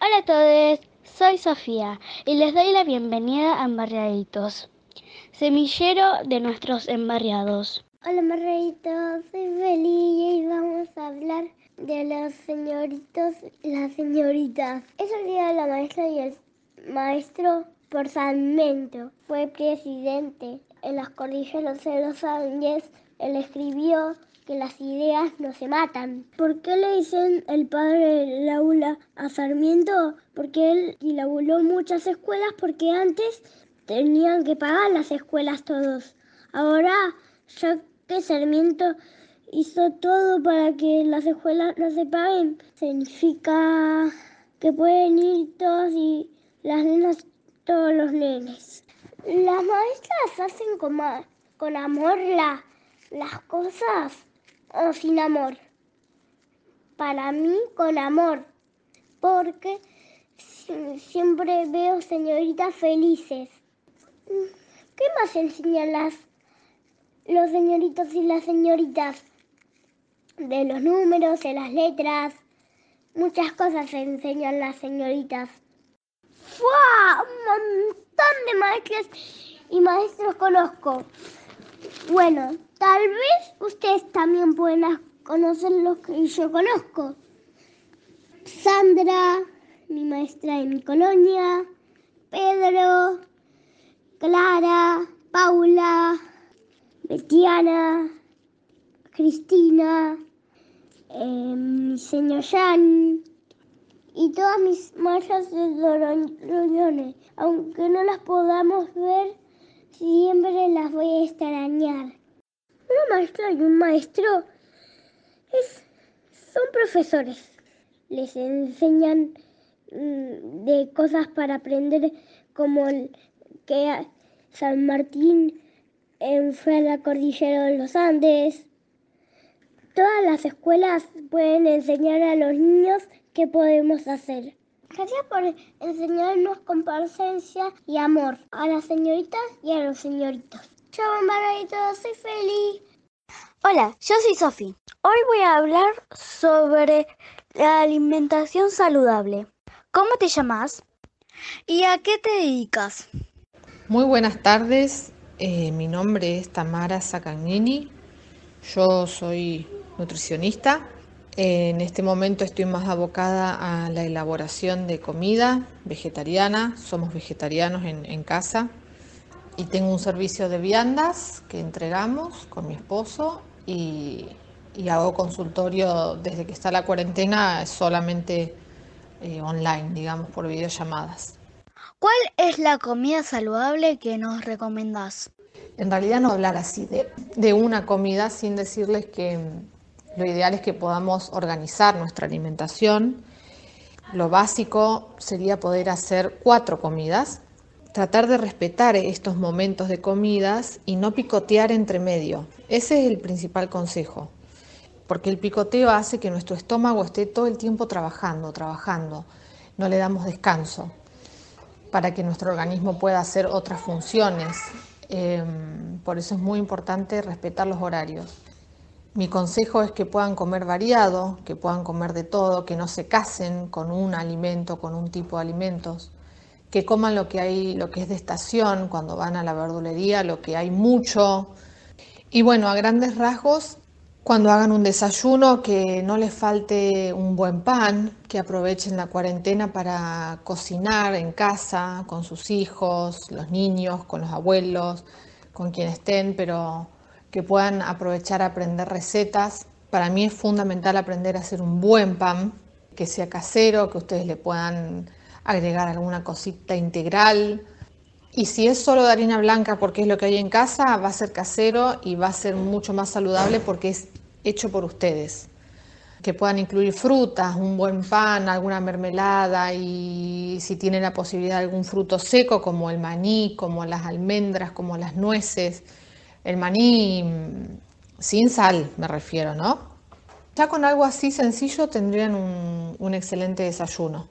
Hola a todos, soy Sofía y les doy la bienvenida a Embarriaditos, semillero de nuestros embarriados. Hola Embarriaditos, soy Feli y vamos a hablar de los señoritos las señoritas. Es el día de la maestra y el maestro por Sarmiento fue presidente en las cordilleras de los Andes. Él escribió que las ideas no se matan. ¿Por qué le dicen el padre del aula a Sarmiento? Porque él inauguró muchas escuelas porque antes tenían que pagar las escuelas todos. Ahora, ya que Sarmiento hizo todo para que las escuelas no se paguen, significa que pueden ir todos y las nenas, todos los nenes. Las maestras hacen con, amor las cosas o sin amor. Para mí con amor, porque siempre veo señoritas felices. ¿Qué más enseñan las, los señoritos y las señoritas? De los números, de las letras. Muchas cosas enseñan las señoritas. ¡Fua! Un montón de maestras y maestros conozco. Bueno, tal vez ustedes también pueden conocer los que yo conozco. Sandra, mi maestra de mi colonia, Pedro, Clara, Paula, Betiana, Cristina, eh, mi señor Jan y todas mis maestras de Doroñones, aunque no las podamos ver Siempre las voy a extrañar. Una maestra y un maestro es, son profesores. Les enseñan mm, de cosas para aprender como que San Martín fue a la cordillera de los Andes. Todas las escuelas pueden enseñar a los niños qué podemos hacer. Gracias por enseñarnos con paciencia y amor a las señoritas y a los señoritos. Chao, todos, soy feliz. Hola, yo soy Sofi. Hoy voy a hablar sobre la alimentación saludable. ¿Cómo te llamas? ¿Y a qué te dedicas? Muy buenas tardes, eh, mi nombre es Tamara Sacagnini, yo soy nutricionista en este momento estoy más abocada a la elaboración de comida vegetariana, somos vegetarianos en, casa y tengo un servicio de viandas que entregamos con mi esposo y, hago consultorio desde que está la cuarentena solamente eh, online, digamos, por videollamadas. ¿Cuál es la comida saludable que nos recomendás? En realidad no hablar así de, de una comida sin decirles que lo ideal es que podamos organizar nuestra alimentación. Lo básico sería poder hacer cuatro comidas, tratar de respetar estos momentos de comidas y no picotear entre medio. Ese es el principal consejo, porque el picoteo hace que nuestro estómago esté todo el tiempo trabajando, trabajando, no le damos descanso para que nuestro organismo pueda hacer otras funciones. Em, por eso es muy importante respetar los horarios. Mi consejo es que puedan comer variado, que puedan comer de todo, que no se casen con un alimento, con un tipo de alimentos, que coman lo que hay, lo que es de estación, cuando van a la verdulería, lo que hay mucho. Y bueno, a grandes rasgos, cuando hagan un desayuno, que no les falte un buen pan, que aprovechen la cuarentena para cocinar en casa, con sus hijos, los niños, con los abuelos, con quien estén, pero que puedan aprovechar a aprender recetas. Para mí es fundamental aprender a hacer un buen pan, que sea casero, que ustedes le puedan agregar alguna cosita integral. Y si es solo de harina blanca porque es lo que hay en casa, va a ser casero y va a ser mucho más saludable porque es hecho por ustedes. Que puedan incluir frutas, un buen pan, alguna mermelada y si tienen la posibilidad de algún fruto seco como el maní, como las almendras, como las nueces el maní sin sal, me refiero, ¿no? Ya con algo así sencillo tendrían un, excelente desayuno.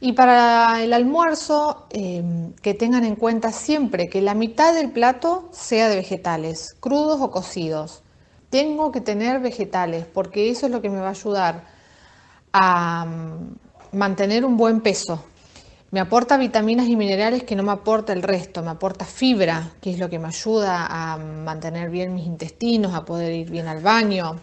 Y para el almuerzo, em, que tengan en cuenta siempre que la mitad del plato sea de vegetales, crudos o cocidos. Tengo que tener vegetales porque eso es lo que me va a ayudar a, mantener un buen peso. Me aporta vitaminas y minerales que no me aporta el resto, me aporta fibra, que es lo que me ayuda a mantener bien mis intestinos, a poder ir bien al baño.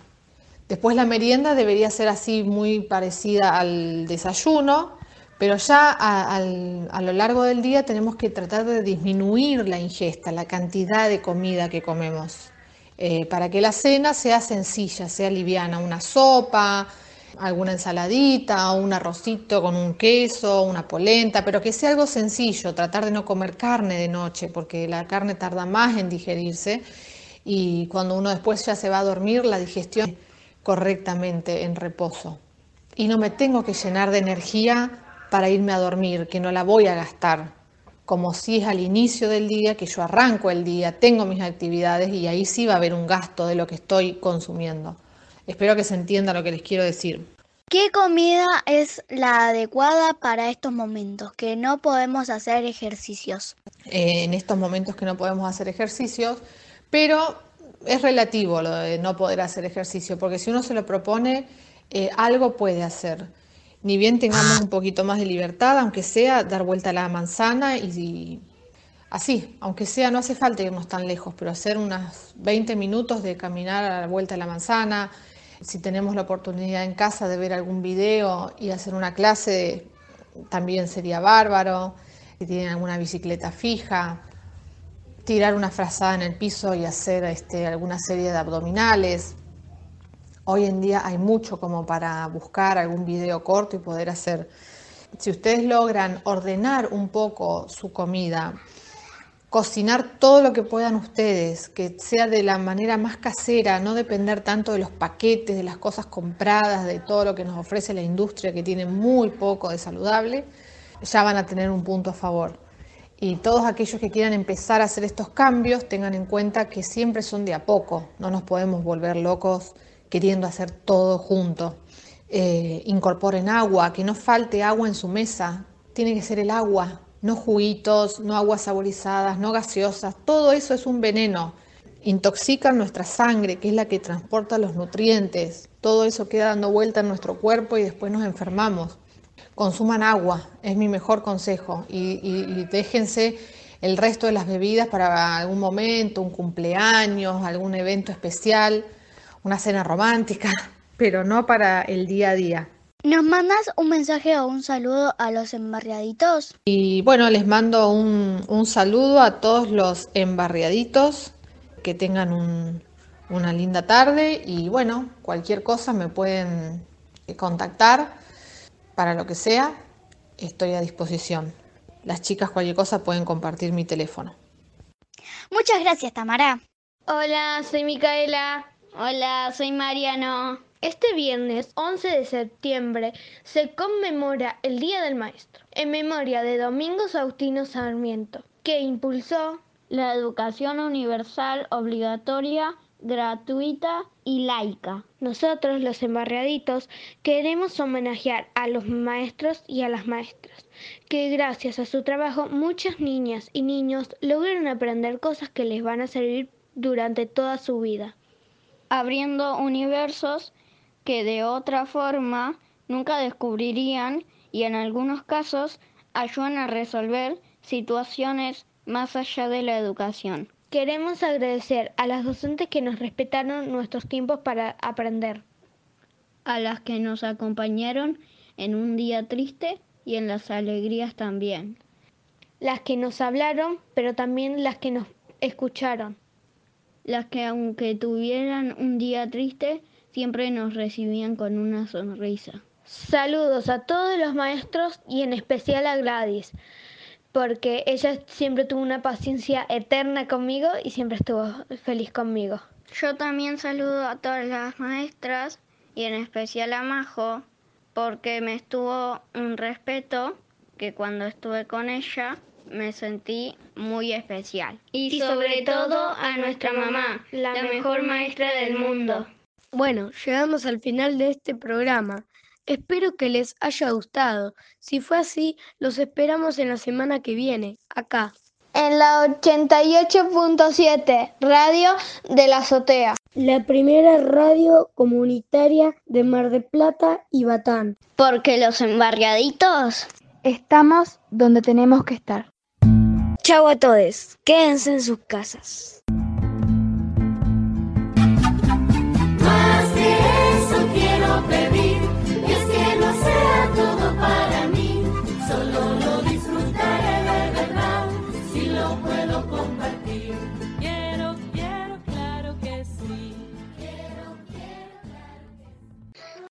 Después la merienda debería ser así muy parecida al desayuno, pero ya a, lo largo del día tenemos que tratar de disminuir la ingesta, la cantidad de comida que comemos, eh, para que la cena sea sencilla, sea liviana, una sopa, alguna ensaladita, un arrocito con un queso, una polenta, pero que sea algo sencillo, tratar de no comer carne de noche, porque la carne tarda más en digerirse y cuando uno después ya se va a dormir, la digestión correctamente en reposo. Y no me tengo que llenar de energía para irme a dormir, que no la voy a gastar, como si es al inicio del día, que yo arranco el día, tengo mis actividades y ahí sí va a haber un gasto de lo que estoy consumiendo. Espero que se entienda lo que les quiero decir. ¿Qué comida es la adecuada para estos momentos que no podemos hacer ejercicios? Eh, en estos momentos que no podemos hacer ejercicios, pero es relativo lo de no poder hacer ejercicio, porque si uno se lo propone, eh, algo puede hacer. Ni bien tengamos un poquito más de libertad, aunque sea dar vuelta a la manzana y así, aunque sea, no hace falta irnos tan lejos, pero hacer unos 20 minutos de caminar a la vuelta de la manzana, si tenemos la oportunidad en casa de ver algún video y hacer una clase, también sería bárbaro. Si tienen alguna bicicleta fija, tirar una frazada en el piso y hacer este, alguna serie de abdominales. Hoy en día hay mucho como para buscar algún video corto y poder hacer. Si ustedes logran ordenar un poco su comida, cocinar todo lo que puedan ustedes, que sea de la manera más casera, no depender tanto de los paquetes, de las cosas compradas, de todo lo que nos ofrece la industria que tiene muy poco de saludable, ya van a tener un punto a favor. Y todos aquellos que quieran empezar a hacer estos cambios, tengan en cuenta que siempre son de a poco, no nos podemos volver locos queriendo hacer todo junto. Eh, incorporen agua, que no falte agua en su mesa, tiene que ser el agua, no juguitos, no aguas saborizadas, no gaseosas, todo eso es un veneno. Intoxican nuestra sangre, que es la que transporta los nutrientes. Todo eso queda dando vuelta en nuestro cuerpo y después nos enfermamos. Consuman agua, es mi mejor consejo. Y, y déjense el resto de las bebidas para algún momento, un cumpleaños, algún evento especial, una cena romántica, pero no para el día a día. ¿Nos mandas un mensaje o un saludo a los embarriaditos? Y bueno, les mando un, saludo a todos los embarriaditos, que tengan una linda tarde y bueno, cualquier cosa me pueden contactar para lo que sea, estoy a disposición. Las chicas cualquier cosa pueden compartir mi teléfono. Muchas gracias, Tamara. Hola, soy Micaela. Hola, soy Mariano. Este viernes 11 de septiembre se conmemora el Día del Maestro, en memoria de Domingo Saustino Sarmiento, que impulsó la educación universal obligatoria, gratuita y laica. Nosotros, los embarriaditos, queremos homenajear a los maestros y a las maestras, que gracias a su trabajo muchas niñas y niños logran aprender cosas que les van a servir durante toda su vida. Abriendo universos que de otra forma nunca descubrirían y en algunos casos ayudan a resolver situaciones más allá de la educación. Queremos agradecer a las docentes que nos respetaron nuestros tiempos para aprender. A las que nos acompañaron en un día triste y en las alegrías también. Las que nos hablaron, pero también las que nos escucharon. Las que aunque tuvieran un día triste, siempre nos recibían con una sonrisa. Saludos a todos los maestros y en especial a Gladys, porque ella siempre tuvo una paciencia eterna conmigo y siempre estuvo feliz conmigo. Yo también saludo a todas las maestras y en especial a Majo, porque me estuvo un respeto que cuando estuve con ella me sentí muy especial. Y, sobre todo a nuestra mamá, la mejor maestra del mundo. Bueno, llegamos al final de este programa. Espero que les haya gustado. Si fue así, los esperamos en la semana que viene, acá. En la 88.7, Radio de la Azotea. la primera radio comunitaria de Mar de Plata y Batán. Porque los embarriaditos estamos donde tenemos que estar. Chau a todos, quédense en sus casas.